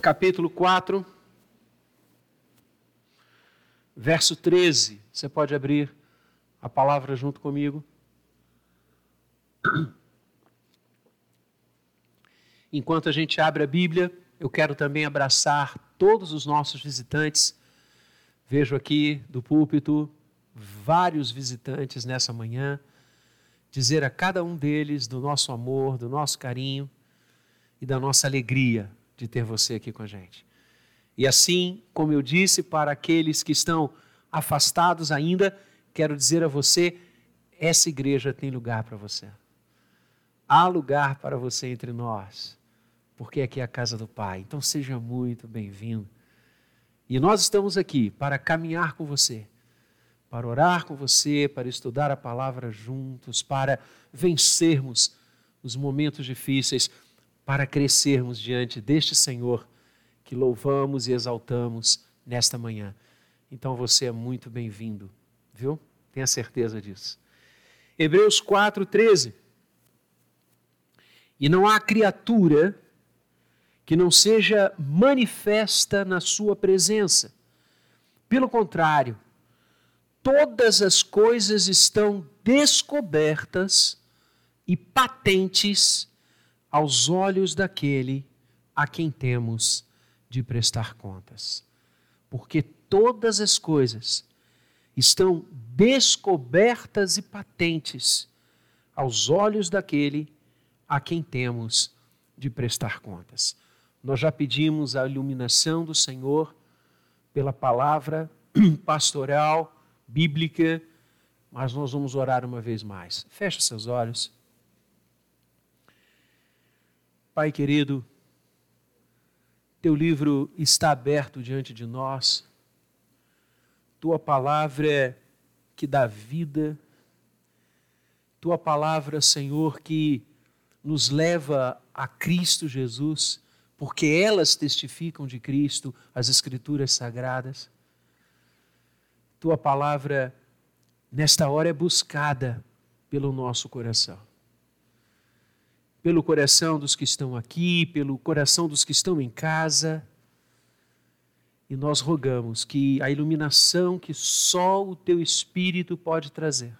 capítulo 4, verso 13. Você pode abrir a palavra junto comigo. Enquanto a gente abre a Bíblia, eu quero também abraçar todos os nossos visitantes. Vejo aqui do púlpito vários visitantes nessa manhã. Dizer a cada um deles do nosso amor, do nosso carinho e da nossa alegria de ter você aqui com a gente. E assim, como eu disse para aqueles que estão afastados ainda, quero dizer a você: essa igreja tem lugar para você. Há lugar para você entre nós, porque aqui é a casa do Pai. Então seja muito bem-vindo. E nós estamos aqui para caminhar com você, para orar com você, para estudar a palavra juntos, para vencermos os momentos difíceis para crescermos diante deste Senhor que louvamos e exaltamos nesta manhã. Então você é muito bem-vindo, viu? Tenha certeza disso. Hebreus 4:13. E não há criatura que não seja manifesta na sua presença. Pelo contrário, todas as coisas estão descobertas e patentes aos olhos daquele a quem temos de prestar contas. Porque todas as coisas estão descobertas e patentes aos olhos daquele a quem temos de prestar contas. Nós já pedimos a iluminação do Senhor pela palavra pastoral, bíblica, mas nós vamos orar uma vez mais. Feche seus olhos. Pai querido, teu livro está aberto diante de nós, tua palavra é que dá vida, tua palavra, Senhor, que nos leva a Cristo Jesus, porque elas testificam de Cristo, as Escrituras sagradas. Tua palavra, nesta hora, é buscada pelo nosso coração pelo coração dos que estão aqui, pelo coração dos que estão em casa. E nós rogamos que a iluminação que só o teu Espírito pode trazer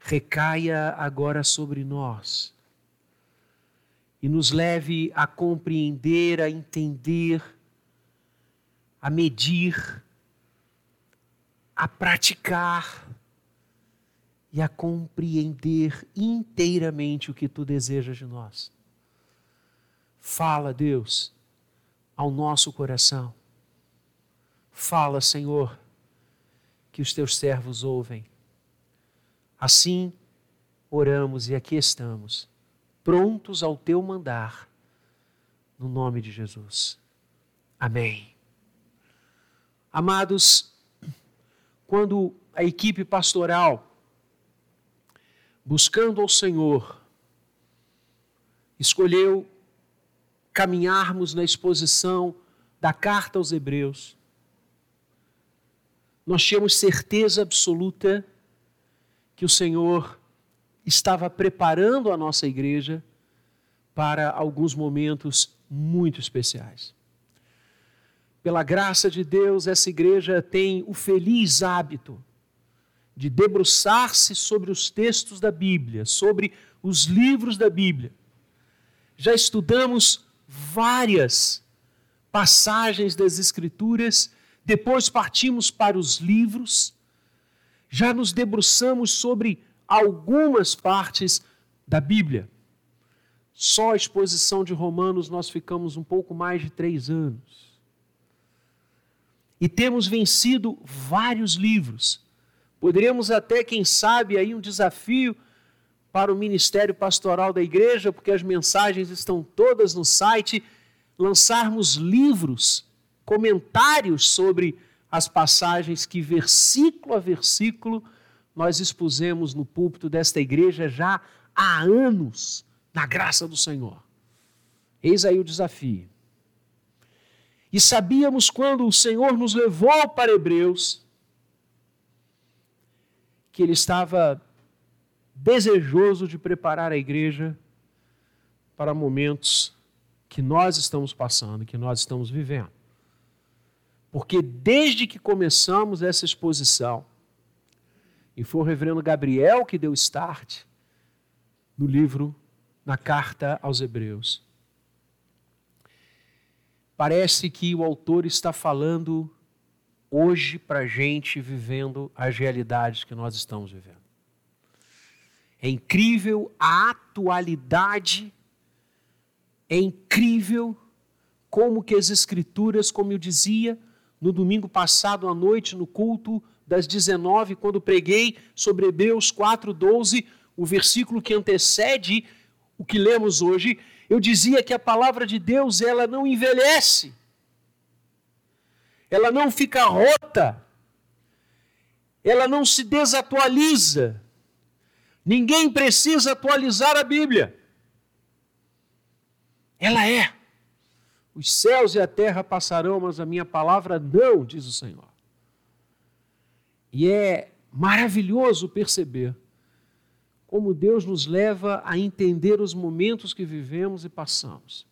recaia agora sobre nós e nos leve a compreender, a entender, a medir, a praticar e a compreender inteiramente o que tu desejas de nós. Fala, Deus, ao nosso coração. Fala, Senhor, que os teus servos ouvem. Assim oramos e aqui estamos, prontos ao teu mandar, no nome de Jesus. Amém. Amados, quando a equipe pastoral buscando ao Senhor, escolheu caminharmos na exposição da carta aos Hebreus, nós tínhamos certeza absoluta que o Senhor estava preparando a nossa igreja para alguns momentos muito especiais. Pela graça de Deus, essa igreja tem o feliz hábito de debruçar-se sobre os textos da Bíblia, sobre os livros da Bíblia. Já estudamos várias passagens das Escrituras, depois partimos para os livros, já nos debruçamos sobre algumas partes da Bíblia. Só a exposição de Romanos nós ficamos um pouco mais de três anos. E temos vencido vários livros Poderíamos até, quem sabe, aí um desafio para o ministério pastoral da igreja, porque as mensagens estão todas no site, lançarmos livros, comentários sobre as passagens que, versículo a versículo, nós expusemos no púlpito desta igreja já há anos, na graça do Senhor. Eis aí o desafio. E sabíamos quando o Senhor nos levou para Hebreus, que ele estava desejoso de preparar a igreja para momentos que nós estamos passando, que nós estamos vivendo. Porque desde que começamos essa exposição, e foi o reverendo Gabriel que deu start no livro, na carta aos Hebreus. Parece que o autor está falando hoje para a gente vivendo as realidades que nós estamos vivendo. É incrível a atualidade, é incrível como que as Escrituras, como eu dizia no domingo passado à noite, no culto das 19, quando preguei sobre Hebreus 4,12, o versículo que antecede o que lemos hoje, eu dizia que a palavra de Deus ela não envelhece, ela não fica rota, ela não se desatualiza, Ninguém precisa atualizar a Bíblia. Ela é. Os céus e a terra passarão, mas a minha palavra não, diz o Senhor. E é maravilhoso perceber como Deus nos leva a entender os momentos que vivemos e passamos.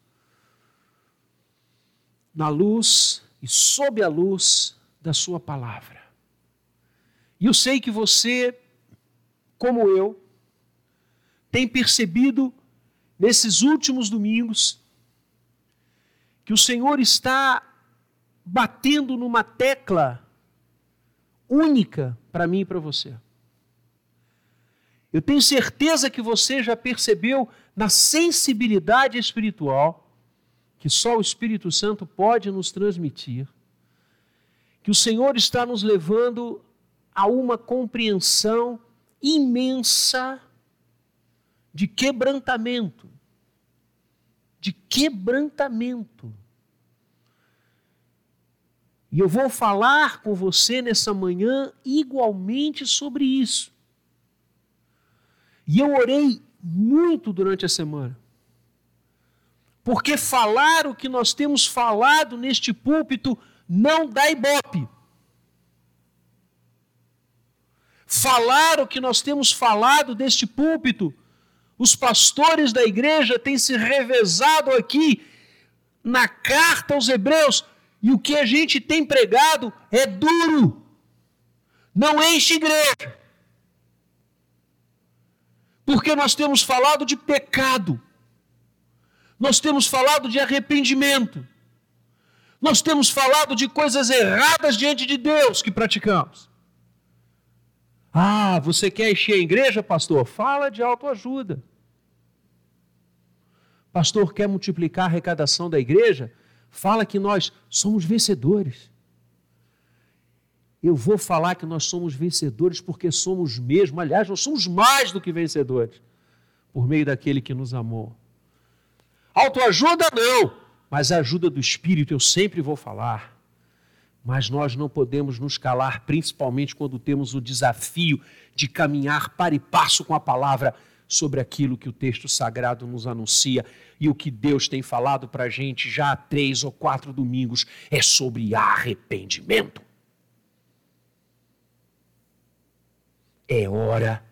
Na luz e sob a luz da Sua palavra. E eu sei que você como eu, tem percebido nesses últimos domingos que o Senhor está batendo numa tecla única para mim e para você. Eu tenho certeza que você já percebeu na sensibilidade espiritual que só o Espírito Santo pode nos transmitir, que o Senhor está nos levando a uma compreensão imensa de quebrantamento. De quebrantamento. E eu vou falar com você nessa manhã igualmente sobre isso. E eu orei muito durante a semana. Porque falar o que nós temos falado neste púlpito não dá ibope. falar o que nós temos falado deste púlpito. Os pastores da igreja têm se revezado aqui na carta aos Hebreus, e o que a gente tem pregado é duro, não enche igreja. Porque nós temos falado de pecado, nós temos falado de arrependimento, nós temos falado de coisas erradas diante de Deus que praticamos. Ah, você quer encher a igreja, pastor? Fala de autoajuda. Pastor, quer multiplicar a arrecadação da igreja? Fala que nós somos vencedores. Eu vou falar que nós somos vencedores porque somos mesmo, aliás, nós somos mais do que vencedores, por meio daquele que nos amou. Autoajuda não, mas a ajuda do Espírito eu sempre vou falar. Mas nós não podemos nos calar, principalmente quando temos o desafio de caminhar para e passo com a palavra sobre aquilo que o texto sagrado nos anuncia e o que Deus tem falado para a gente já há três ou quatro domingos é sobre arrependimento. É hora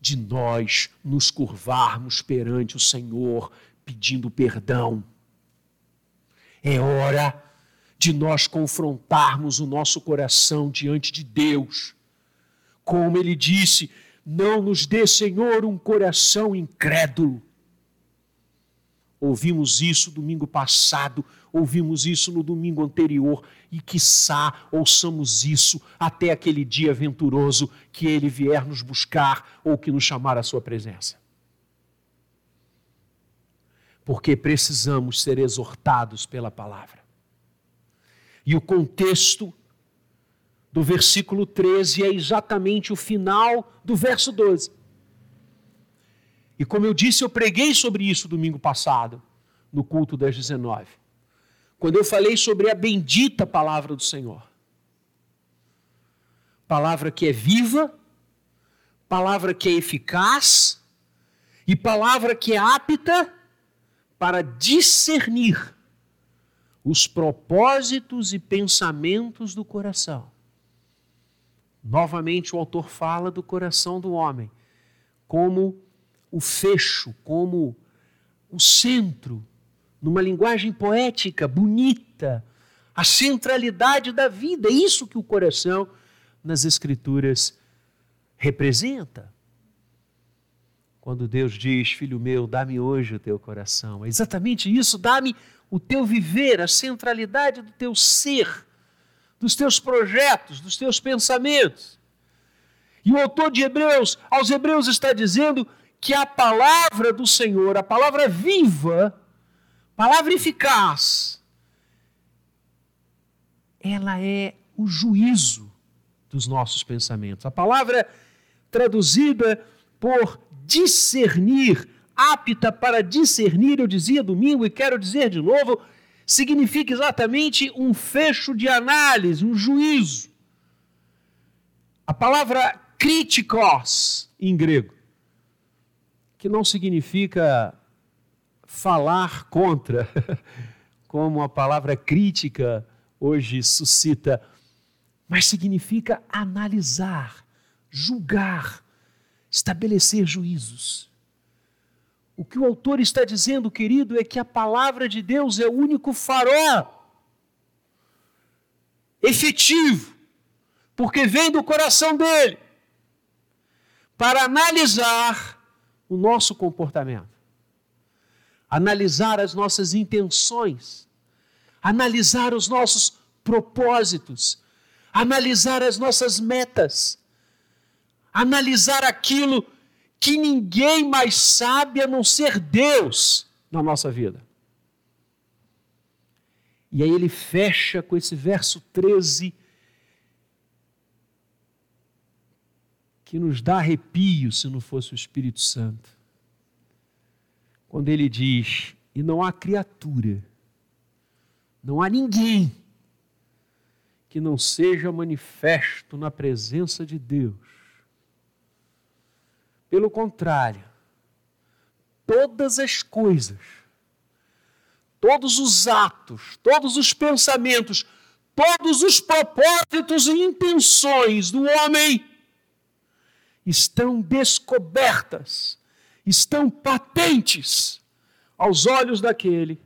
de nós nos curvarmos perante o Senhor pedindo perdão. É hora de nós confrontarmos o nosso coração diante de Deus. Como ele disse, não nos dê, Senhor, um coração incrédulo. Ouvimos isso domingo passado, ouvimos isso no domingo anterior e, quiçá, ouçamos isso até aquele dia venturoso que ele vier nos buscar ou que nos chamar à sua presença. Porque precisamos ser exortados pela palavra. E o contexto do versículo 13 é exatamente o final do verso 12. E como eu disse, eu preguei sobre isso domingo passado, no culto das 19, quando eu falei sobre a bendita palavra do Senhor. Palavra que é viva, palavra que é eficaz e palavra que é apta para discernir os propósitos e pensamentos do coração. Novamente, o autor fala do coração do homem como o fecho, como o centro, numa linguagem poética, bonita, a centralidade da vida. É isso que o coração nas Escrituras representa. Quando Deus diz, filho meu, dá-me hoje o teu coração. É exatamente isso, dá-me o teu viver, a centralidade do teu ser, dos teus projetos, dos teus pensamentos. E o autor de Hebreus, aos Hebreus, está dizendo que a palavra do Senhor, a palavra viva, palavra eficaz, ela é o juízo dos nossos pensamentos. A palavra traduzida por discernir, apta para discernir, eu dizia domingo e quero dizer de novo, significa exatamente um fecho de análise, um juízo. A palavra críticos em grego, que não significa falar contra, como a palavra crítica hoje suscita, mas significa analisar, julgar, estabelecer juízos. O que o autor está dizendo, querido, é que a palavra de Deus é o único farol efetivo, porque vem do coração dele, para analisar o nosso comportamento, analisar as nossas intenções, analisar os nossos propósitos, analisar as nossas metas analisar aquilo que ninguém mais sabe a não ser Deus na nossa vida. E aí ele fecha com esse verso 13, que nos dá arrepio se não fosse o Espírito Santo. Quando ele diz: E não há criatura, não há ninguém que não seja manifesto na presença de Deus pelo contrário, todas as coisas, todos os atos, todos os pensamentos, todos os propósitos e intenções do homem estão descobertas, estão patentes aos olhos daquele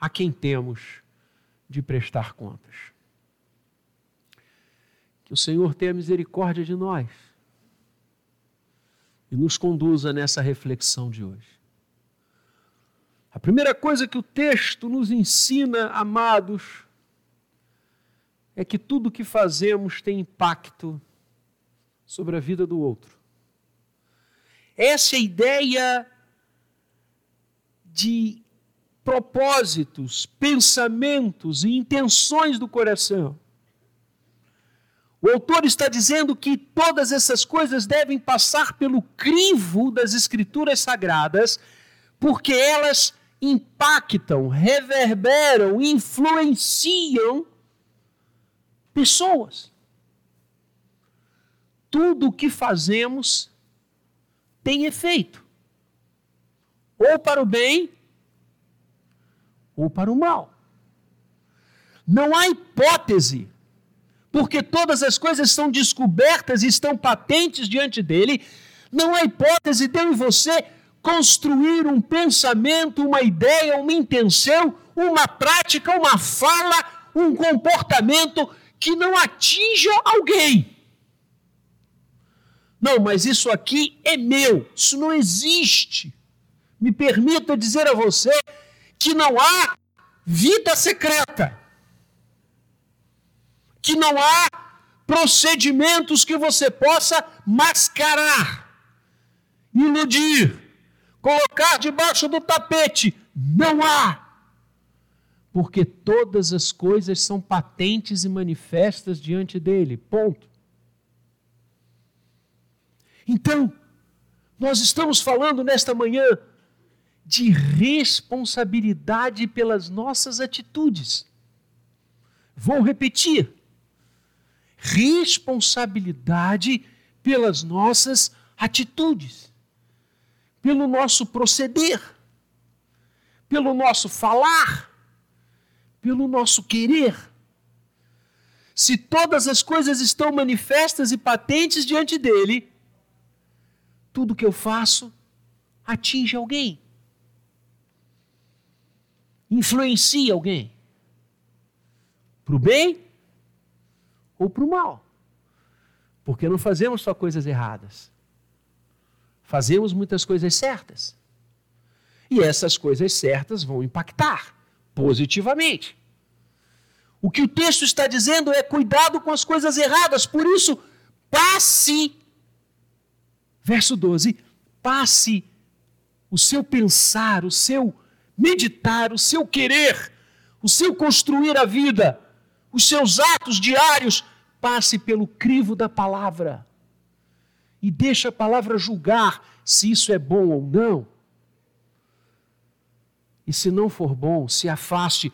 a quem temos de prestar contas. Que o Senhor tenha misericórdia de nós e nos conduza nessa reflexão de hoje. A primeira coisa que o texto nos ensina, amados, é que tudo que fazemos tem impacto sobre a vida do outro. Essa é ideia de propósitos, pensamentos e intenções do coração. O autor está dizendo que todas essas coisas devem passar pelo crivo das Escrituras Sagradas, porque elas impactam, reverberam, influenciam pessoas. Tudo o que fazemos tem efeito, ou para o bem, ou para o mal. Não há hipótese porque todas as coisas são descobertas e estão patentes diante dele, não há hipótese de eu e você construir um pensamento, uma ideia, uma intenção, uma prática, uma fala, um comportamento que não atinja alguém. Não, mas isso aqui é meu, isso não existe. Me permita dizer a você que não há vida secreta que não há procedimentos que você possa mascarar, iludir, colocar debaixo do tapete. Não há. Porque todas as coisas são patentes e manifestas diante dele. Ponto. Então, nós estamos falando nesta manhã de responsabilidade pelas nossas atitudes. Vou repetir responsabilidade pelas nossas atitudes, pelo nosso proceder, pelo nosso falar, pelo nosso querer. Se todas as coisas estão manifestas e patentes diante dele, tudo que eu faço atinge alguém. influencia alguém? Para o bem ou para o mal? Porque não fazemos só coisas erradas. Fazemos muitas coisas certas. E essas coisas certas vão impactar positivamente. O que o texto está dizendo é cuidado com as coisas erradas, por isso, passe, verso 12, passe o seu pensar, o seu meditar, o seu querer, o seu construir a vida, os seus atos diários, passe pelo crivo da palavra e deixe a palavra julgar se isso é bom ou não. E se não for bom, se afaste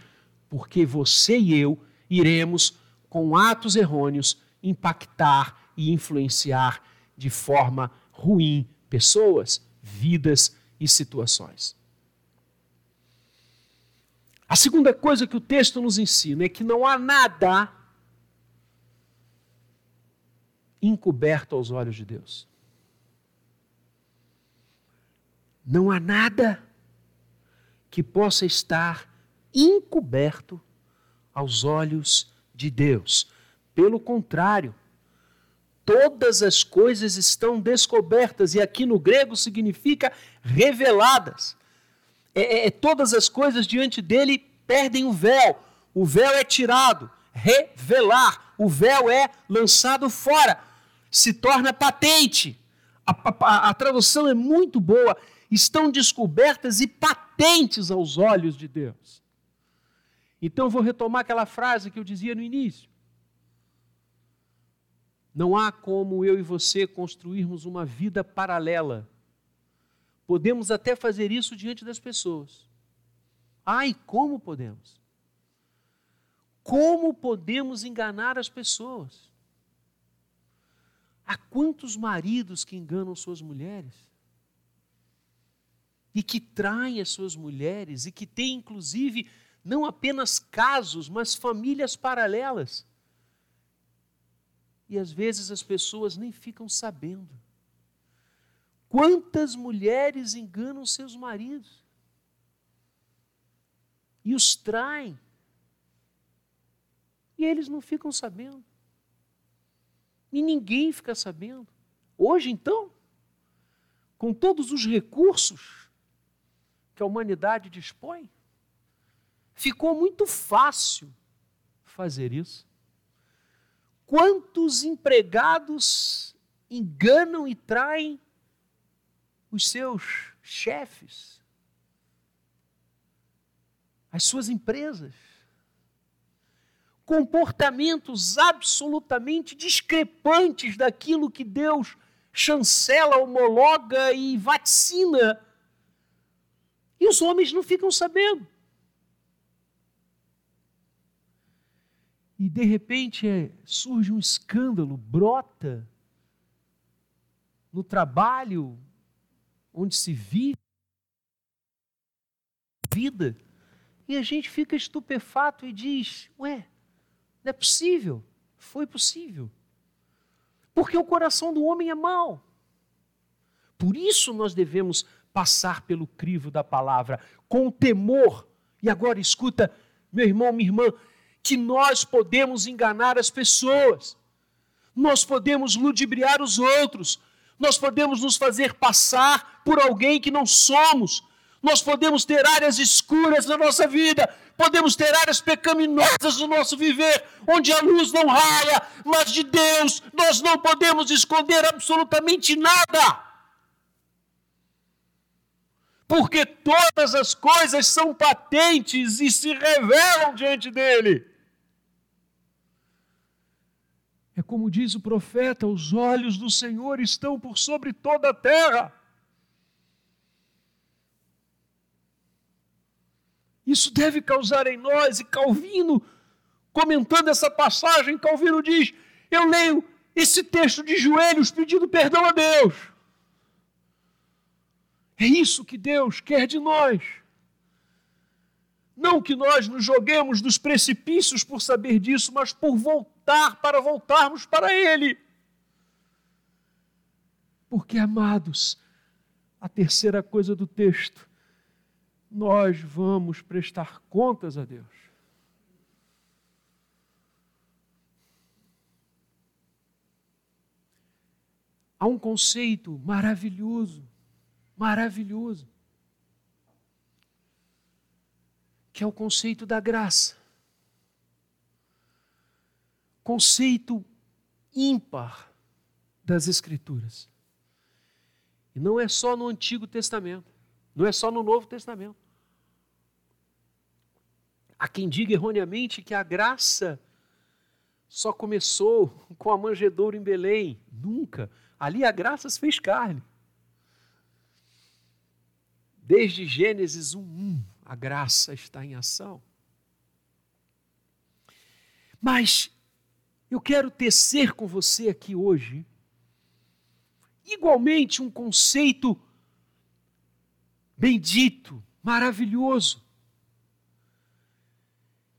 porque você e eu iremos, com atos errôneos, impactar e influenciar de forma ruim pessoas, vidas e situações. A segunda coisa que o texto nos ensina é que não há nada encoberto aos olhos de Deus. Não há nada que possa estar encoberto aos olhos de Deus. Pelo contrário, todas as coisas estão descobertas, e aqui no grego significa reveladas. É, é, é, todas as coisas diante dele perdem o véu, o véu é tirado, revelar, o véu é lançado fora, se torna patente. A, a, a tradução é muito boa, estão descobertas e patentes aos olhos de Deus. Então vou retomar aquela frase que eu dizia no início. Não há como eu e você construirmos uma vida paralela. Podemos até fazer isso diante das pessoas. Ai, como podemos? Como podemos enganar as pessoas? Há quantos maridos que enganam suas mulheres? E que traem as suas mulheres e que têm, inclusive, não apenas casos, mas famílias paralelas. E às vezes as pessoas nem ficam sabendo. Quantas mulheres enganam seus maridos e os traem, e eles não ficam sabendo, e ninguém fica sabendo. Hoje, então, com todos os recursos que a humanidade dispõe, Ficou muito fácil fazer isso. Quantos empregados enganam e traem os seus chefes, as suas empresas? Comportamentos absolutamente discrepantes daquilo que Deus chancela, homologa e vaticina. E os homens não ficam sabendo. e de repente é, surge um escândalo, brota no trabalho onde se vive vida, e a gente fica estupefato e diz: Ué, não é possível? Foi possível. Porque o coração do homem é mau. Por isso nós devemos passar pelo crivo da palavra, com temor. E agora escuta, meu irmão, minha irmã, que nós podemos enganar as pessoas, nós podemos ludibriar os outros, nós podemos nos fazer passar por alguém que não somos, nós podemos ter áreas escuras na nossa vida, podemos ter áreas pecaminosas no nosso viver, onde a luz não raia, mas de Deus nós não podemos esconder absolutamente nada. Porque todas as coisas são patentes e se revelam diante dele. É como diz o profeta: os olhos do Senhor estão por sobre toda a terra. Isso deve causar em nós, e Calvino, comentando essa passagem, Calvino diz: Eu leio esse texto de joelhos pedindo perdão a Deus. É isso que Deus quer de nós. Não que nós nos joguemos dos precipícios por saber disso, mas por voltar, para voltarmos para Ele. Porque, amados, a terceira coisa do texto, nós vamos prestar contas a Deus. Há um conceito maravilhoso, maravilhoso, que é o conceito da graça. Conceito ímpar das Escrituras. E não é só no Antigo Testamento, não é só no Novo Testamento. Há quem diga erroneamente que a graça só começou com a manjedoura em Belém. Nunca. Ali a graça se fez carne. Desde Gênesis 1, a graça está em ação. Mas eu quero tecer com você aqui hoje, igualmente, um conceito bendito, maravilhoso,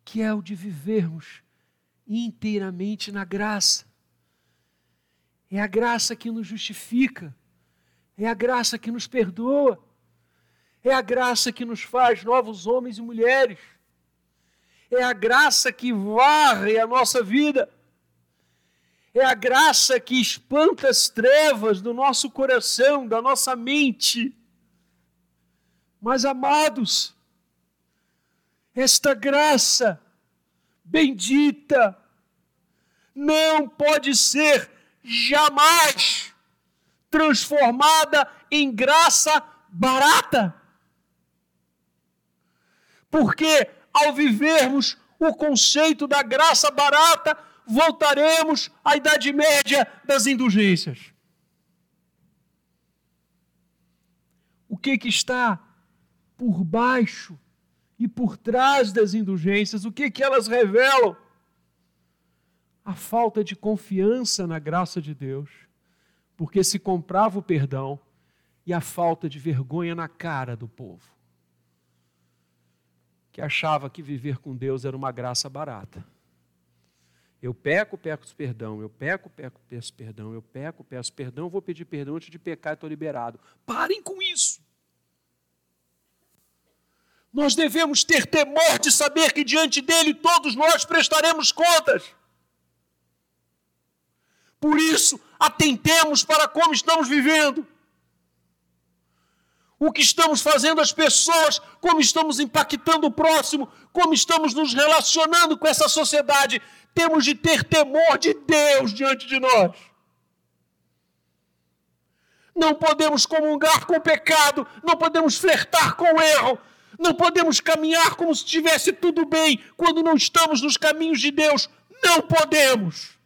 que é o de vivermos inteiramente na graça. É a graça que nos justifica, é a graça que nos perdoa, é a graça que nos faz novos homens e mulheres, é a graça que varre a nossa vida, é a graça que espanta as trevas do nosso coração, da nossa mente. Mas, amados, esta graça bendita não pode ser jamais transformada em graça barata. Porque ao vivermos o conceito da graça barata, voltaremos à Idade Média das indulgências. O que, que está por baixo e por trás das indulgências? O que, que elas revelam? A falta de confiança na graça de Deus, porque se comprava o perdão, e a falta de vergonha na cara do povo, que achava que viver com Deus era uma graça barata. Eu peco, peço perdão, eu peco, peco, peço perdão, eu peco, peço perdão, vou pedir perdão antes de pecar e estou liberado. Parem com isso. Nós devemos ter temor de saber que diante dele todos nós prestaremos contas. Por isso, atentemos para como estamos vivendo. O que estamos fazendo às pessoas, como estamos impactando o próximo, como estamos nos relacionando com essa sociedade temos de ter temor de Deus diante de nós. Não podemos comungar com o pecado, não podemos flertar com o erro, não podemos caminhar como se estivesse tudo bem quando não estamos nos caminhos de Deus. Não podemos.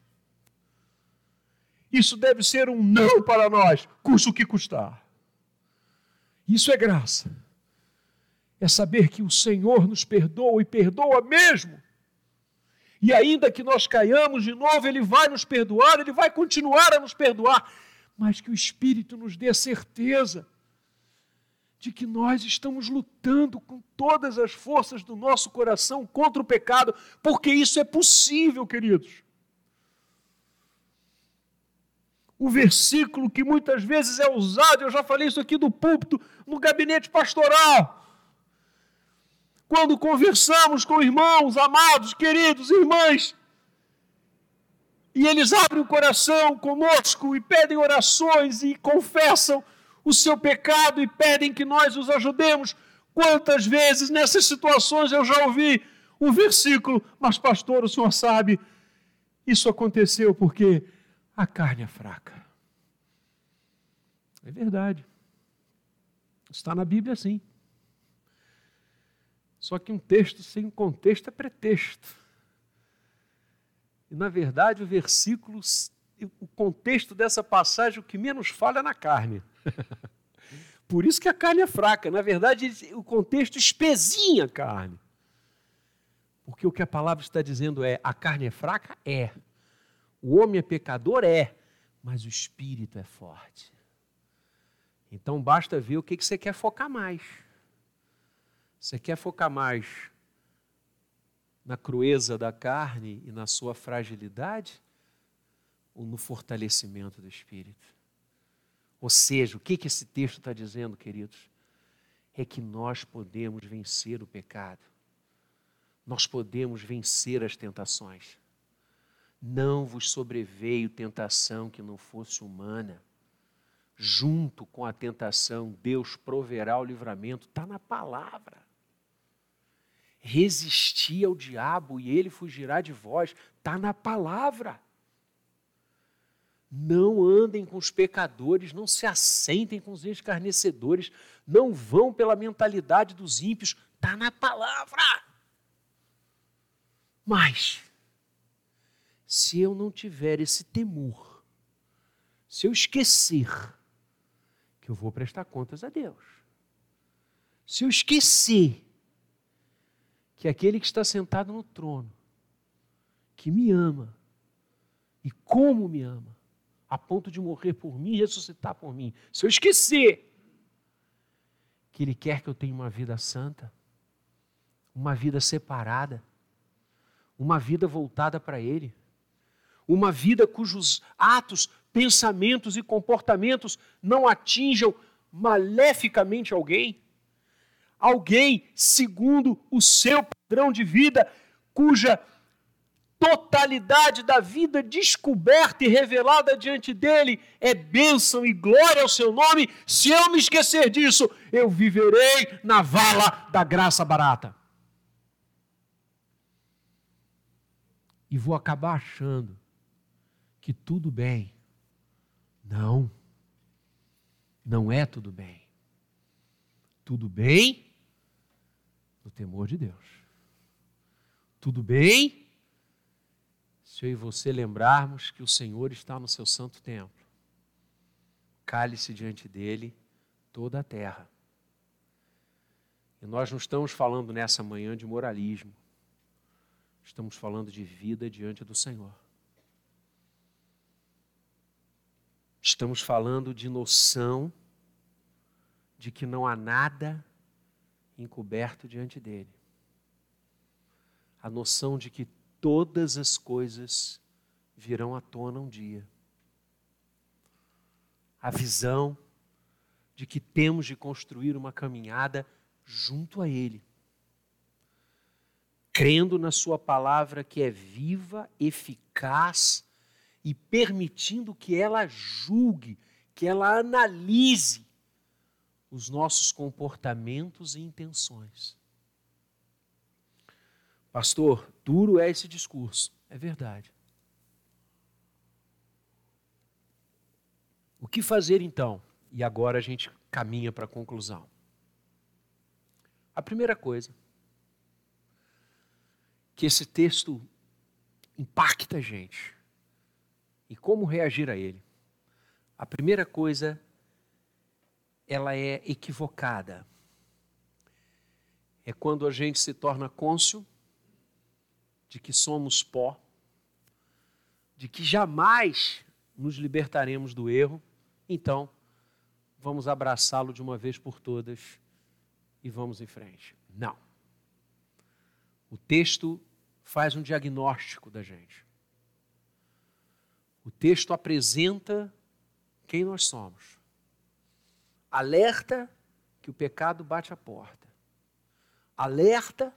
Isso deve ser um não para nós, custe o que custar. Isso é graça. É saber que o Senhor nos perdoa e perdoa mesmo e ainda que nós caiamos de novo, Ele vai nos perdoar, Ele vai continuar a nos perdoar, mas que o Espírito nos dê certeza de que nós estamos lutando com todas as forças do nosso coração contra o pecado, porque isso é possível, queridos. O versículo que muitas vezes é usado, eu já falei isso aqui do púlpito, no gabinete pastoral quando conversamos com irmãos, amados, queridos, irmãs, e eles abrem o coração conosco e pedem orações e confessam o seu pecado e pedem que nós os ajudemos. Quantas vezes nessas situações eu já ouvi um versículo, mas pastor, o senhor sabe, isso aconteceu porque a carne é fraca. É verdade. Está na Bíblia assim. Só que um texto sem contexto é pretexto. E, na verdade, o versículo, o contexto dessa passagem, o que menos fala é na carne. Por isso que a carne é fraca. Na verdade, o contexto espezinha a carne. Porque o que a palavra está dizendo é: a carne é fraca? É. O homem é pecador? É. Mas o espírito é forte. Então basta ver o que você quer focar mais. Você quer focar mais na crueza da carne e na sua fragilidade? Ou no fortalecimento do espírito? Ou seja, o que, que esse texto está dizendo, queridos? é que nós podemos vencer o pecado. Nós podemos vencer as tentações. Não vos sobreveio tentação que não fosse humana. Junto com a tentação, Deus proverá o livramento. Está na palavra. Resistir ao diabo e ele fugirá de vós. Está na palavra. Não andem com os pecadores, não se assentem com os escarnecedores, não vão pela mentalidade dos ímpios. Está na palavra. Mas, se eu não tiver esse temor, se eu esquecer que eu vou prestar contas a Deus, se eu esquecer que aquele que está sentado no trono, que me ama, e como me ama, a ponto de morrer por mim e ressuscitar por mim, se eu esquecer que Ele quer que eu tenha uma vida santa, uma vida separada, uma vida voltada para Ele, uma vida cujos atos, pensamentos e comportamentos não atinjam maleficamente alguém. Alguém segundo o seu padrão de vida, cuja totalidade da vida descoberta e revelada diante dele é bênção e glória ao seu nome. Se eu me esquecer disso, eu viverei na vala da graça barata. E vou acabar achando que tudo bem. Não. Não é tudo bem. Tudo bem temor de Deus. Tudo bem se eu e você lembrarmos que o Senhor está no seu santo templo. Cale-se diante dele toda a terra. E nós não estamos falando nessa manhã de moralismo. Estamos falando de vida diante do Senhor. Estamos falando de noção de que não há nada encoberto diante dele. A noção de que todas as coisas virão à tona um dia. A visão de que temos de construir uma caminhada junto a Ele, crendo na Sua palavra que é viva, eficaz e permitindo que ela julgue, que ela analise os nossos comportamentos e intenções. Pastor, duro é esse discurso. É verdade. O que fazer então? E agora a gente caminha para a conclusão. A primeira coisa que esse texto impacta a gente e como reagir a ele. A primeira coisa, ela é equivocada. É quando a gente se torna côncio de que somos pó, de que jamais nos libertaremos do erro, então vamos abraçá-lo de uma vez por todas e vamos em frente. Não. O texto faz um diagnóstico da gente. O texto apresenta quem nós somos. Alerta que o pecado bate a porta. Alerta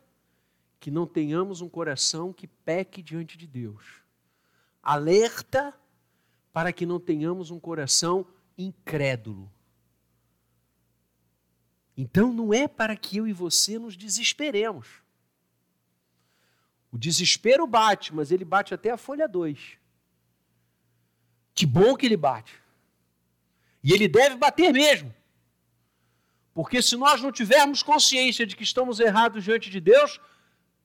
que não tenhamos um coração que peque diante de Deus. Alerta para que não tenhamos um coração incrédulo. Então não é para que eu e você nos desesperemos. O desespero bate, mas ele bate até a folha 2. Que bom que ele bate. E ele deve bater mesmo. Porque se nós não tivermos consciência de que estamos errados diante de Deus,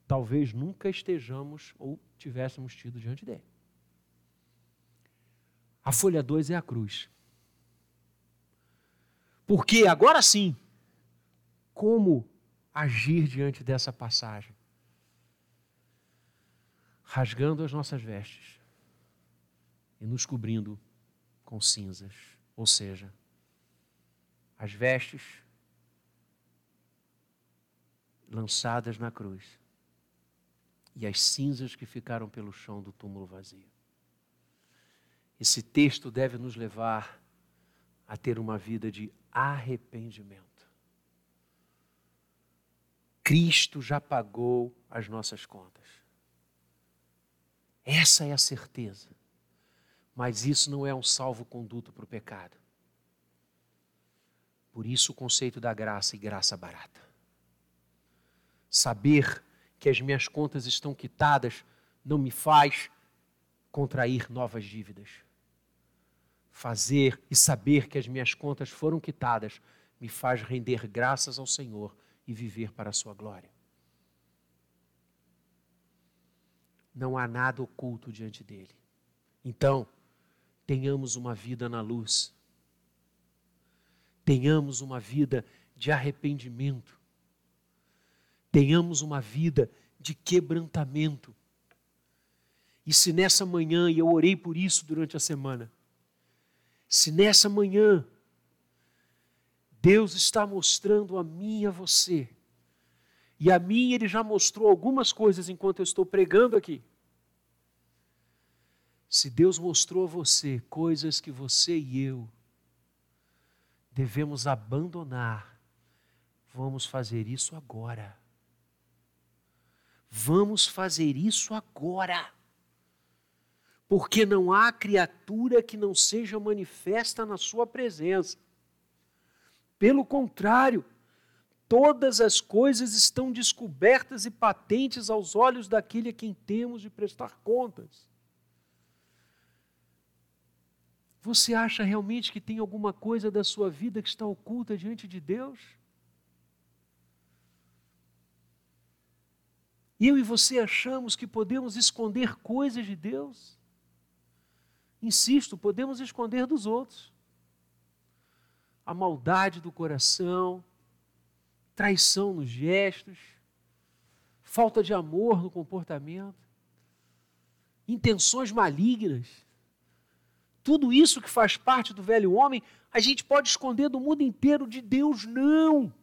talvez nunca estejamos ou tivéssemos tido diante dele. A folha 2 é a cruz. Porque agora sim, como agir diante dessa passagem? Rasgando as nossas vestes e nos cobrindo com cinzas, ou seja, as vestes lançadas na cruz e as cinzas que ficaram pelo chão do túmulo vazio. Esse texto deve nos levar a ter uma vida de arrependimento. Cristo já pagou as nossas contas. Essa é a certeza. Mas isso não é um salvo-conduto para o pecado. Por isso o conceito da graça e graça barata. Saber que as minhas contas estão quitadas não me faz contrair novas dívidas. Fazer e saber que as minhas contas foram quitadas me faz render graças ao Senhor e viver para a sua glória. Não há nada oculto diante dele. Então, tenhamos uma vida na luz. Tenhamos uma vida de arrependimento. Tenhamos uma vida de quebrantamento. E se nessa manhã, e eu orei por isso durante a semana, se nessa manhã Deus está mostrando a mim e a você. E a mim ele já mostrou algumas coisas enquanto eu estou pregando aqui. Se Deus mostrou a você coisas que você e eu devemos abandonar, vamos fazer isso agora. Vamos fazer isso agora. Porque não há criatura que não seja manifesta na Sua presença. Pelo contrário, todas as coisas estão descobertas e patentes aos olhos daquele a quem temos de prestar contas. Você acha realmente que tem alguma coisa da sua vida que está oculta diante de Deus? Eu e você achamos que podemos esconder coisas de Deus? Insisto, podemos esconder dos outros a maldade do coração, traição nos gestos, falta de amor no comportamento, intenções malignas. Tudo isso que faz parte do velho homem, a gente pode esconder do mundo inteiro, de Deus não.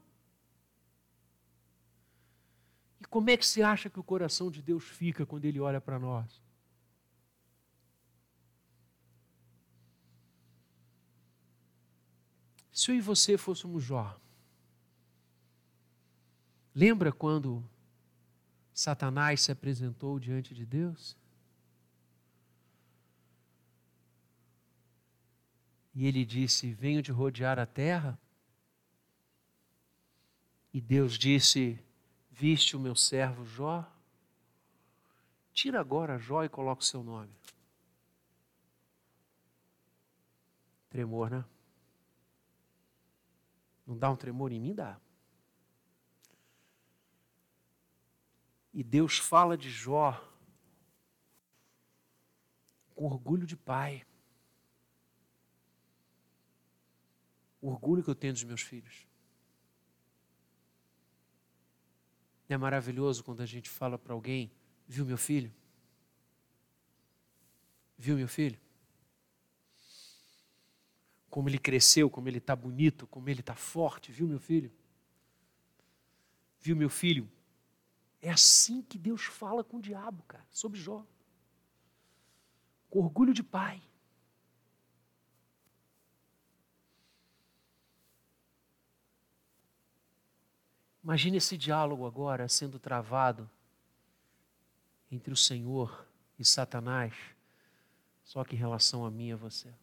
E como é que você acha que o coração de Deus fica quando ele olha para nós? Se eu e você fôssemos Jó, lembra quando Satanás se apresentou diante de Deus? E ele disse: Venho de rodear a terra. E Deus disse: Viste o meu servo Jó? Tira agora Jó e coloca o seu nome. Tremor, né? Não dá um tremor em mim? Dá. E Deus fala de Jó com orgulho de pai. O orgulho que eu tenho dos meus filhos. É maravilhoso quando a gente fala para alguém: Viu meu filho? Viu meu filho? como ele cresceu, como ele está bonito, como ele está forte, viu, meu filho? Viu, meu filho? É assim que Deus fala com o diabo, cara, sobre Jó. Com orgulho de pai. Imagine esse diálogo agora sendo travado entre o Senhor e Satanás, só que em relação a mim e a você. O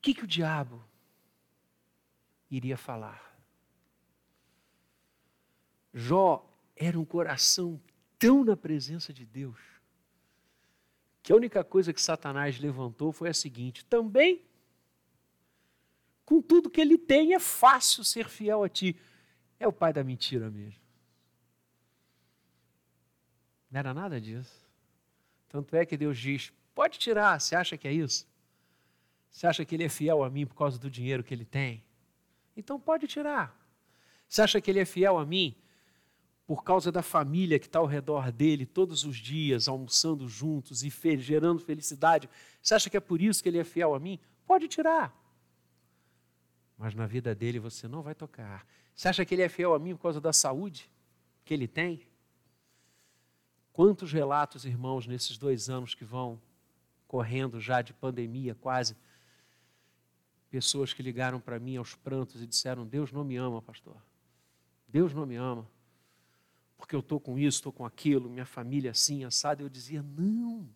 que, que o diabo iria falar? Jó era um coração tão na presença de Deus que a única coisa que Satanás levantou foi a seguinte: também, com tudo que ele tem, é fácil ser fiel a ti. É o pai da mentira mesmo. Não era nada disso. Tanto é que Deus diz: pode tirar, você acha que é isso? Você acha que ele é fiel a mim por causa do dinheiro que ele tem? Então pode tirar. Você acha que ele é fiel a mim por causa da família que está ao redor dele todos os dias, almoçando juntos e gerando felicidade? Você acha que é por isso que ele é fiel a mim? Pode tirar. Mas na vida dele você não vai tocar. Você acha que ele é fiel a mim por causa da saúde que ele tem? Quantos relatos, irmãos, nesses dois anos que vão correndo já de pandemia quase, pessoas que ligaram para mim aos prantos e disseram: Deus não me ama, pastor. Deus não me ama, porque eu estou com isso, estou com aquilo, minha família assim, assada. Eu dizia: não,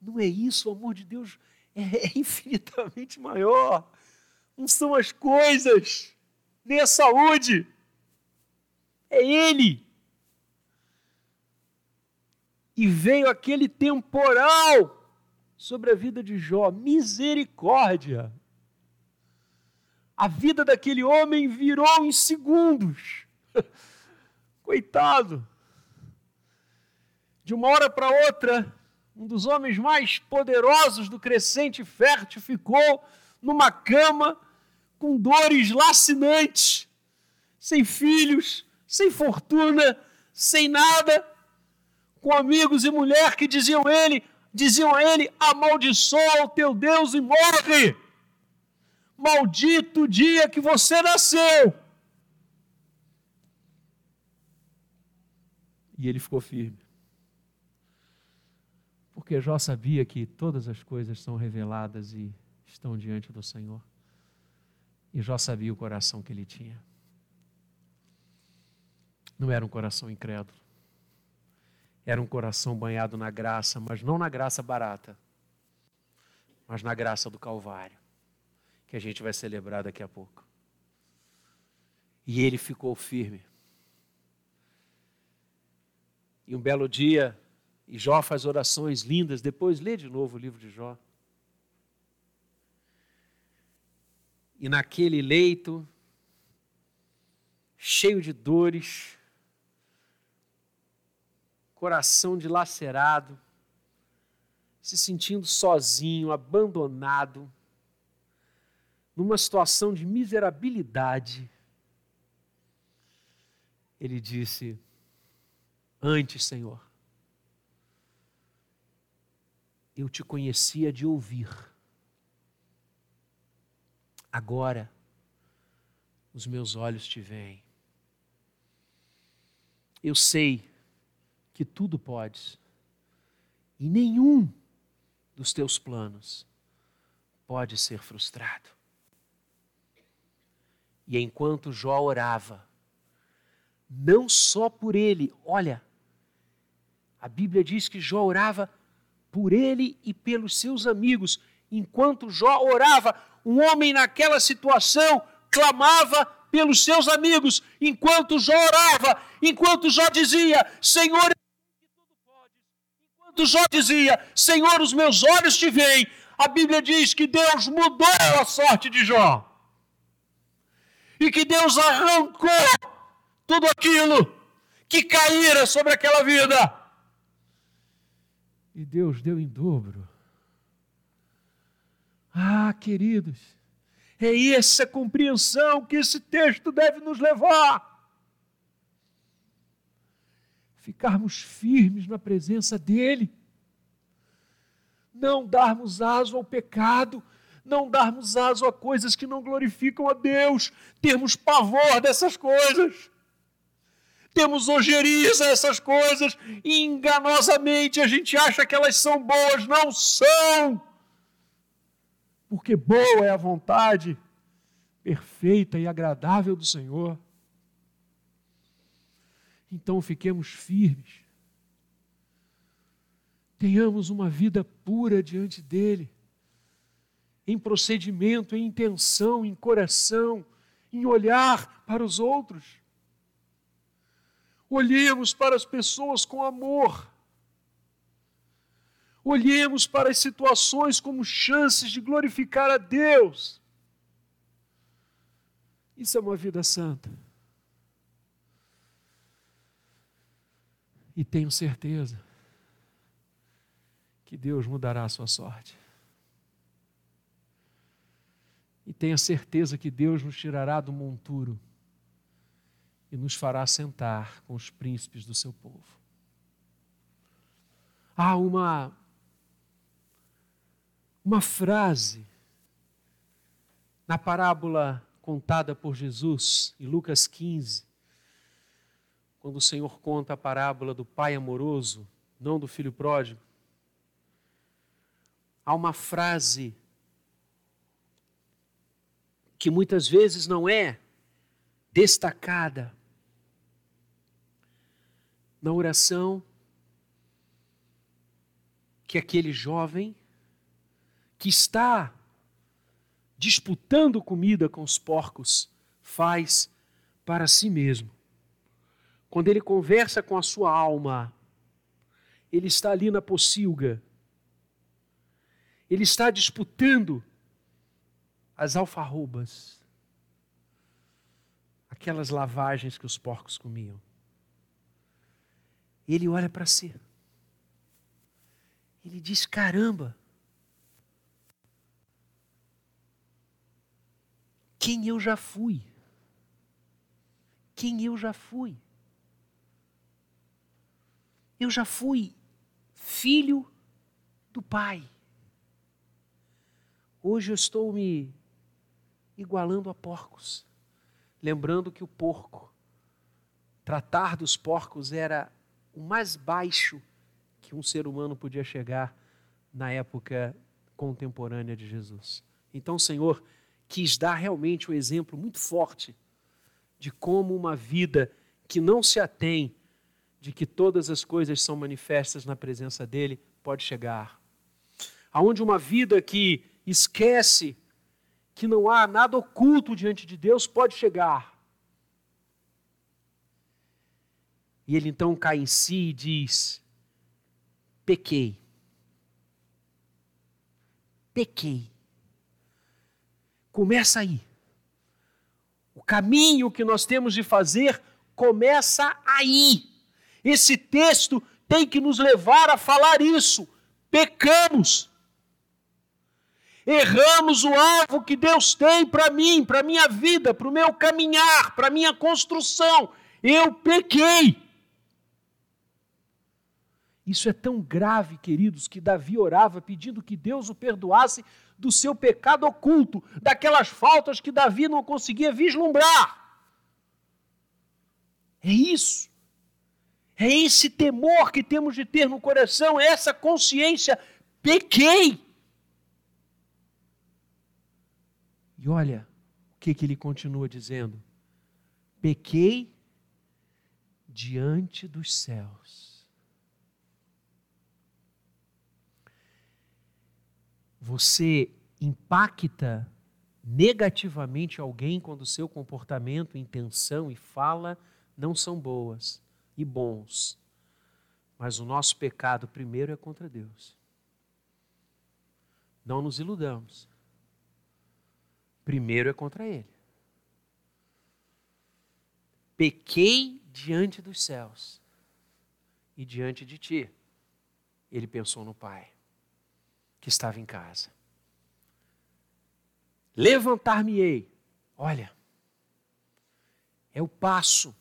não é isso, o amor de Deus é, é infinitamente maior. Não são as coisas, nem a saúde, é Ele. E veio aquele temporal sobre a vida de Jó, misericórdia. A vida daquele homem virou em segundos. Coitado. De uma hora para outra, um dos homens mais poderosos do crescente fértil ficou numa cama com dores lacinantes, sem filhos, sem fortuna, sem nada, com amigos e mulher que diziam ele, diziam a ele: amaldiçoa o teu Deus e morre. Maldito o dia que você nasceu. E ele ficou firme. Porque Jó sabia que todas as coisas são reveladas e estão diante do Senhor. E Jó sabia o coração que ele tinha. Não era um coração incrédulo era um coração banhado na graça, mas não na graça barata, mas na graça do Calvário, que a gente vai celebrar daqui a pouco. E ele ficou firme. E um belo dia, e Jó faz orações lindas, depois lê de novo o livro de Jó. E naquele leito, cheio de dores, coração dilacerado, se sentindo sozinho, abandonado, numa situação de miserabilidade, ele disse: Antes, Senhor, eu te conhecia de ouvir. Agora, os meus olhos te veem. Eu sei que tudo podes, e nenhum dos teus planos pode ser frustrado. E enquanto Jó orava, não só por ele, olha, a Bíblia diz que Jó orava por ele e pelos seus amigos. Enquanto Jó orava, um homem naquela situação clamava pelos seus amigos. Enquanto Jó orava, enquanto Jó dizia: Senhor, Enquanto Jó dizia: Senhor, os meus olhos te veem, a Bíblia diz que Deus mudou a sorte de Jó. E que Deus arrancou tudo aquilo que caíra sobre aquela vida. E Deus deu em dobro. Ah, queridos, é essa compreensão que esse texto deve nos levar. ficarmos firmes na presença dEle, não darmos aso ao pecado, não darmos aso a coisas que não glorificam a Deus, termos pavor dessas coisas, temos ojeriza a essas coisas. E enganosamente a gente acha que elas são boas, não são, porque boa é a vontade perfeita e agradável do Senhor. Então fiquemos firmes. Tenhamos uma vida pura diante dEle, em procedimento, em intenção, em coração, em olhar para os outros. Olhemos para as pessoas com amor. Olhemos para as situações como chances de glorificar a Deus. Isso é uma vida santa. E tenho certeza que Deus mudará a sua sorte. E tenha certeza que Deus nos tirará do monturo e nos fará sentar com os príncipes do seu povo. Há uma uma frase na parábola contada por Jesus em Lucas 15 quando o Senhor conta a parábola do pai amoroso, não do filho pródigo, há uma frase que muitas vezes não é destacada, na oração que aquele jovem que está disputando comida com os porcos faz para si mesmo. Quando ele conversa com a sua alma, ele está ali na pocilga, ele está disputando as alfarrobas, aquelas lavagens que os porcos comiam. Ele olha para si. Ele diz: caramba, quem eu já fui? Quem eu já fui? Eu já fui filho do Pai. Hoje eu estou me igualando a porcos, lembrando que o porco, tratar dos porcos era o mais baixo que um ser humano podia chegar na época contemporânea de Jesus. Então Senhor quis dar realmente um exemplo muito forte de como uma vida que não se atém de que todas as coisas são manifestas na presença dele pode chegar. Aonde uma vida que esquece que não há nada oculto diante de Deus pode chegar. E ele então cai em si e diz: pequei. Pequei. Começa aí. O caminho que nós temos de fazer começa aí. Esse texto tem que nos levar a falar isso. Pecamos. Erramos o alvo que Deus tem para mim, para minha vida, para o meu caminhar, para minha construção. Eu pequei. Isso é tão grave, queridos, que Davi orava pedindo que Deus o perdoasse do seu pecado oculto, daquelas faltas que Davi não conseguia vislumbrar. É isso. É esse temor que temos de ter no coração, é essa consciência. Pequei. E olha o que, que ele continua dizendo: pequei diante dos céus. Você impacta negativamente alguém quando seu comportamento, intenção e fala não são boas e bons. Mas o nosso pecado primeiro é contra Deus. Não nos iludamos primeiro é contra ele. Pequei diante dos céus e diante de ti. Ele pensou no pai, que estava em casa. Levantar-me-ei. Olha, é o passo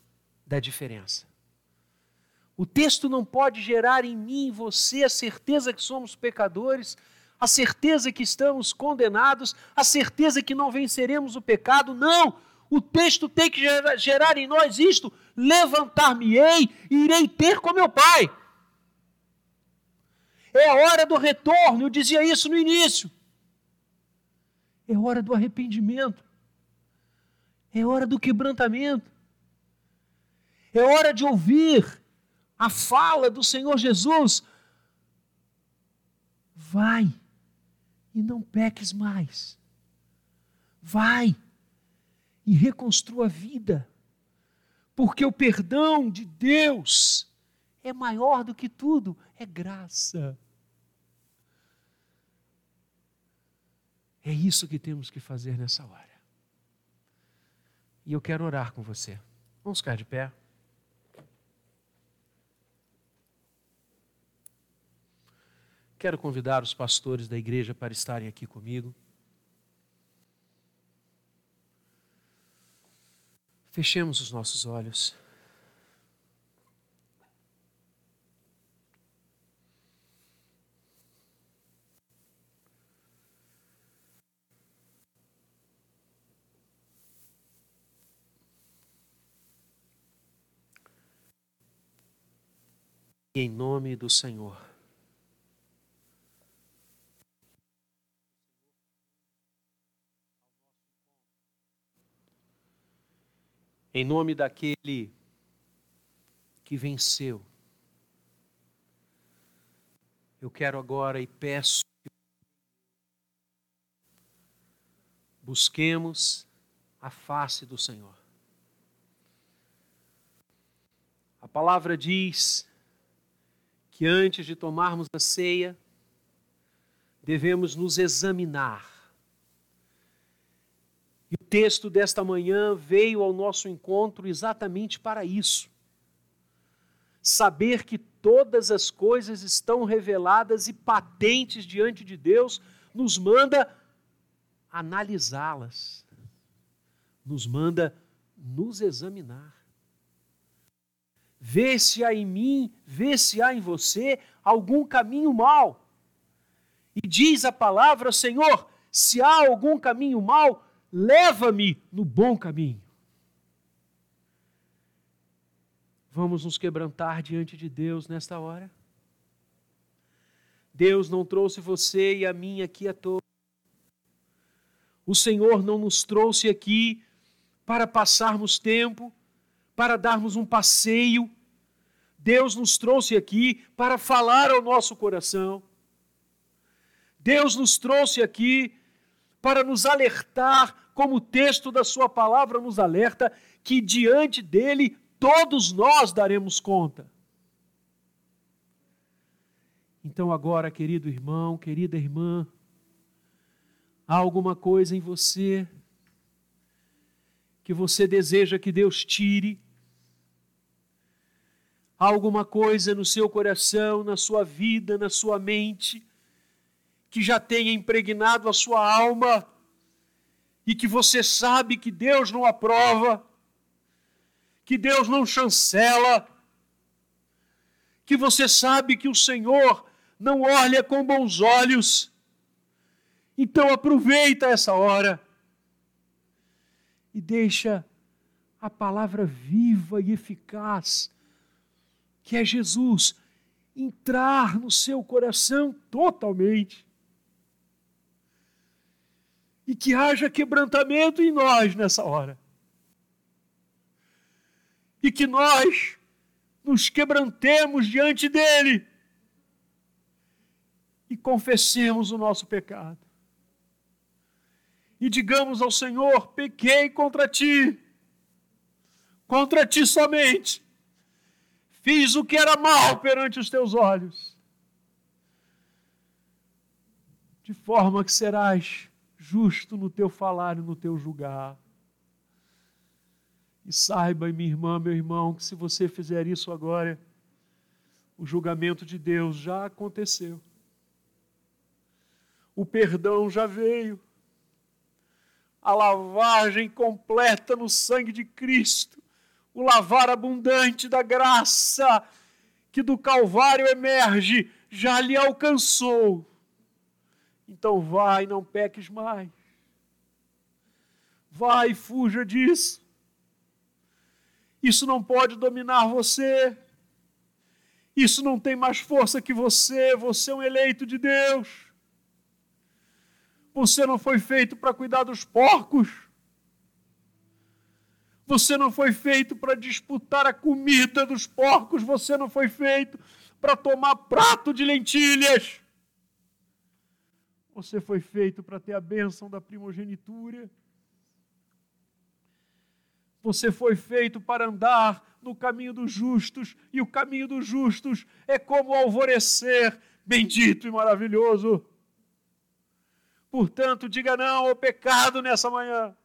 da diferença. O texto não pode gerar em mim e você a certeza que somos pecadores a certeza que estamos condenados, a certeza que não venceremos o pecado. Não! O texto tem que gerar em nós isto: levantar-me-ei e irei ter com meu Pai. É hora do retorno, eu dizia isso no início. É hora do arrependimento. É hora do quebrantamento. É hora de ouvir a fala do Senhor Jesus. Vai e não peques mais. Vai e reconstrua a vida, porque o perdão de Deus é maior do que tudo, é graça. É isso que temos que fazer nessa hora. E eu quero orar com você. Vamos ficar de pé. Quero convidar os pastores da igreja para estarem aqui comigo. Fechemos os nossos olhos. Em nome do Senhor. em nome daquele que venceu. Eu quero agora e peço que busquemos a face do Senhor. A palavra diz que antes de tomarmos a ceia, devemos nos examinar. E o texto desta manhã veio ao nosso encontro exatamente para isso. Saber que todas as coisas estão reveladas e patentes diante de Deus nos manda analisá-las, nos manda nos examinar. Vê se há em mim, vê se há em você algum caminho mau. E diz a palavra, Senhor, se há algum caminho mau, leva-me no bom caminho. Vamos nos quebrantar diante de Deus nesta hora? Deus não trouxe você e a mim aqui à toa. O Senhor não nos trouxe aqui para passarmos tempo, para darmos um passeio. Deus nos trouxe aqui para falar ao nosso coração. Deus nos trouxe aqui para nos alertar, como o texto da Sua palavra nos alerta, que diante dele todos nós daremos conta. Então, agora, querido irmão, querida irmã, há alguma coisa em você que você deseja que Deus tire? Alguma coisa no seu coração, na sua vida, na sua mente, que já tenha impregnado a sua alma e que você sabe que Deus não aprova? que Deus não chancela, que você sabe que o Senhor não olha com bons olhos. Então aproveita essa hora e deixa a palavra viva e eficaz, que é Jesus, entrar no seu coração totalmente. E que haja quebrantamento em nós nessa hora e que nós nos quebrantemos diante dele e confessemos o nosso pecado. E digamos ao Senhor: pequei contra ti, contra ti somente, fiz o que era mal perante os teus olhos, de forma que serás justo no teu falar e no teu julgar. E saiba, minha irmã, meu irmão, que se você fizer isso agora, o julgamento de Deus já aconteceu. O perdão já veio. A lavagem completa no sangue de Cristo. O lavar abundante da graça que do Calvário emerge já lhe alcançou. Então vai, não peques mais. Vai, fuja disso. Isso não pode dominar você. Isso não tem mais força que você. Você é um eleito de Deus. Você não foi feito para cuidar dos porcos. Você não foi feito para disputar a comida dos porcos. Você não foi feito para tomar prato de lentilhas. Você foi feito para ter a bênção da primogenitura. Você foi feito para andar no caminho dos justos, e o caminho dos justos é como alvorecer, bendito e maravilhoso. Portanto, diga não ao pecado nessa manhã.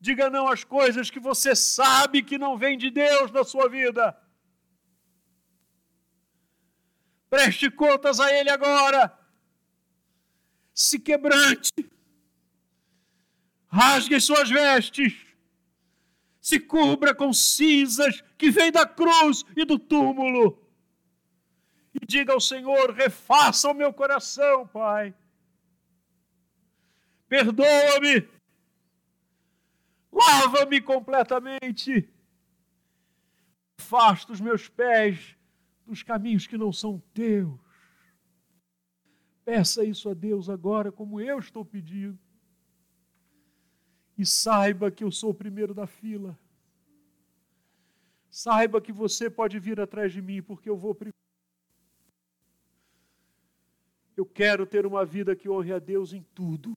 Diga não às coisas que você sabe que não vêm de Deus na sua vida. Preste contas a Ele agora. Se quebrante. Rasgue suas vestes se cubra com cinzas que vem da cruz e do túmulo. E diga ao Senhor: refaça o meu coração, Pai. Perdoa-me. Lava-me completamente. Afasta os meus pés dos caminhos que não são teus. Peça isso a Deus agora, como eu estou pedindo e saiba que eu sou o primeiro da fila. Saiba que você pode vir atrás de mim, porque eu vou primeiro. Eu quero ter uma vida que honre a Deus em tudo.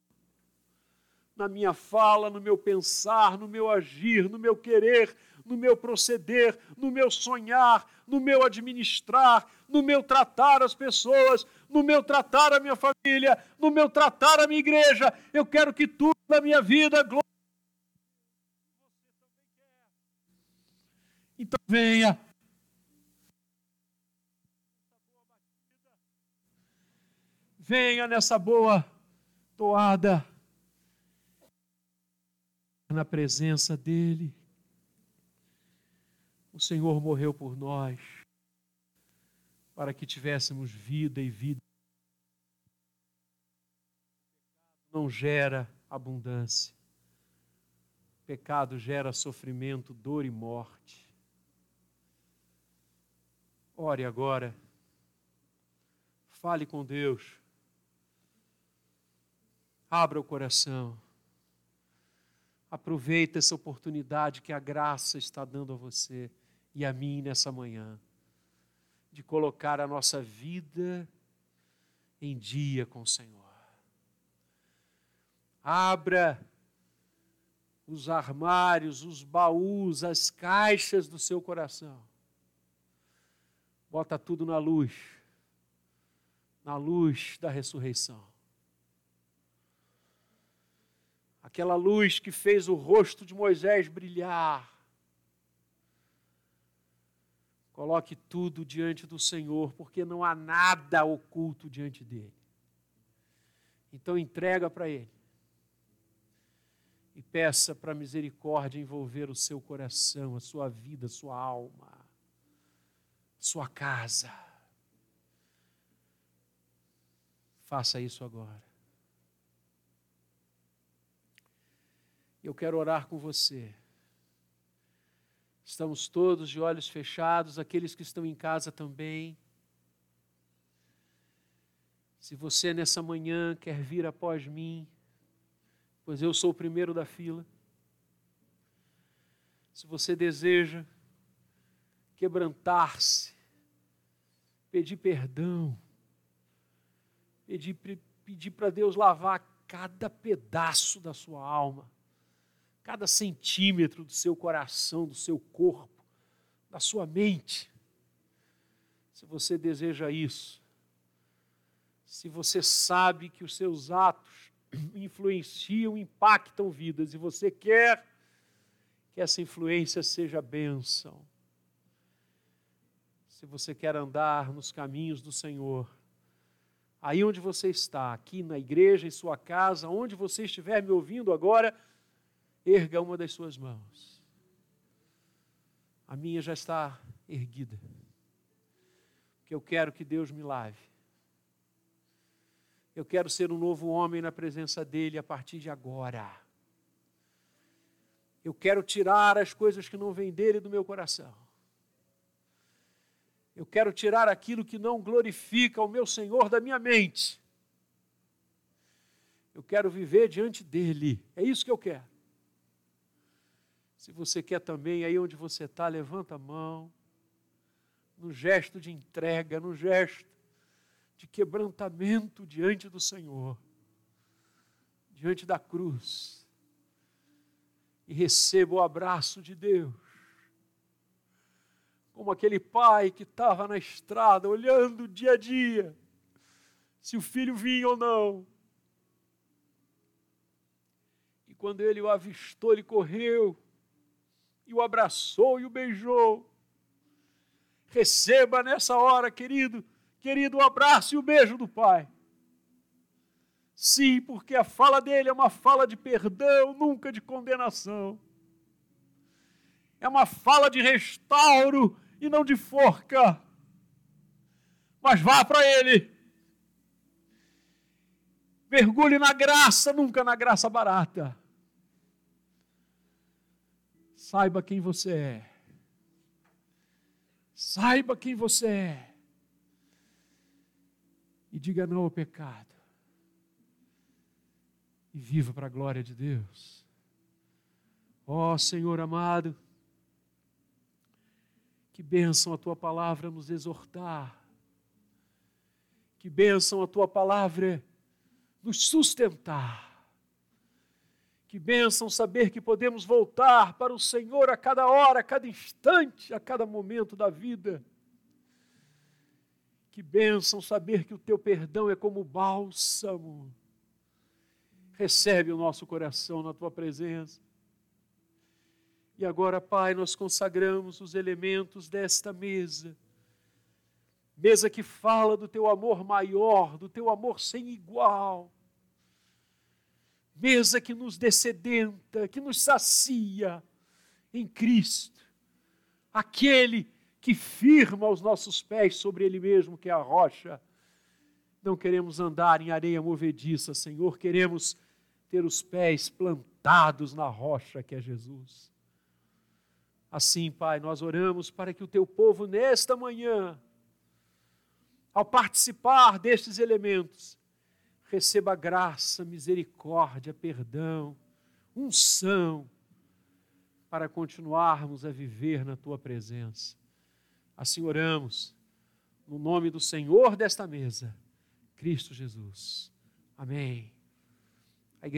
Na minha fala, no meu pensar, no meu agir, no meu querer, no meu proceder, no meu sonhar, no meu administrar, no meu tratar as pessoas, no meu tratar a minha família, no meu tratar a minha igreja. Eu quero que tudo na minha vida. Então venha, venha nessa boa toada, na presença dEle. O Senhor morreu por nós, para que tivéssemos vida e vida. Não gera abundância. Pecado gera sofrimento, dor e morte. Ore agora. Fale com Deus. Abra o coração. Aproveita essa oportunidade que a graça está dando a você e a mim nessa manhã, de colocar a nossa vida em dia com o Senhor. Abra os armários, os baús, as caixas do seu coração. Bota tudo na luz, na luz da ressurreição. Aquela luz que fez o rosto de Moisés brilhar. Coloque tudo diante do Senhor, porque não há nada oculto diante dele. Então entrega para ele. E peça para a misericórdia envolver o seu coração, a sua vida, a sua alma, a sua casa. Faça isso agora. Eu quero orar com você. Estamos todos de olhos fechados, aqueles que estão em casa também. Se você nessa manhã quer vir após mim, pois eu sou o primeiro da fila. Se você deseja quebrantar-se, pedir perdão, pedir, para Deus lavar cada pedaço da sua alma, cada centímetro do seu coração, do seu corpo, da sua mente. Se você deseja isso, se você sabe que os seus atos influenciam, impactam vidas e você quer que essa influência seja bênção, se você quer andar nos caminhos do Senhor, aí onde você está, aqui na igreja, em sua casa, onde você estiver me ouvindo agora, erga uma das suas mãos. A minha já está erguida. Porque eu quero que Deus me lave. Eu quero ser um novo homem na presença dEle a partir de agora. Eu quero tirar as coisas que não vêm dele do meu coração. Eu quero tirar aquilo que não glorifica o meu Senhor da minha mente. Eu quero viver diante dele. É isso que eu quero. Se você quer também, aí onde você está, levanta a mão, no gesto de entrega, no gesto de quebrantamento diante do Senhor, diante da cruz, e receba o abraço de Deus. Como aquele pai que estava na estrada, olhando dia a dia, se o filho vinha ou não. E quando ele o avistou, ele correu e o abraçou e o beijou. Receba nessa hora, querido, querido, o abraço e o beijo do Pai. Sim, porque a fala dele é uma fala de perdão, nunca de condenação. É uma fala de restauro e não de forca. Mas vá para ele. Mergulhe na graça, nunca na graça barata. Saiba quem você é. Saiba quem você é. E diga não ao pecado. E viva para a glória de Deus. Ó oh, Senhor amado, Que bênção a tua palavra nos exortar. Que bênção a tua palavra nos sustentar. Que bênção saber que podemos voltar para o Senhor a cada hora, a cada instante, a cada momento da vida. Que bênção saber que o teu perdão é como bálsamo. Recebe o nosso coração na tua presença. E agora, Pai, nós consagramos os elementos desta mesa. Mesa que fala do teu amor maior, do teu amor sem igual. Mesa que nos descedenta, que nos sacia em Cristo. Aquele que firma os nossos pés sobre Ele mesmo, que é a rocha. Não queremos andar em areia movediça, Senhor, queremos ter os pés plantados na rocha que é Jesus. Assim, Pai, nós oramos para que o teu povo, nesta manhã, ao participar destes elementos, receba graça, misericórdia, perdão, unção, para continuarmos a viver na tua presença. Assim oramos, no nome do Senhor desta mesa, Cristo Jesus. Amém.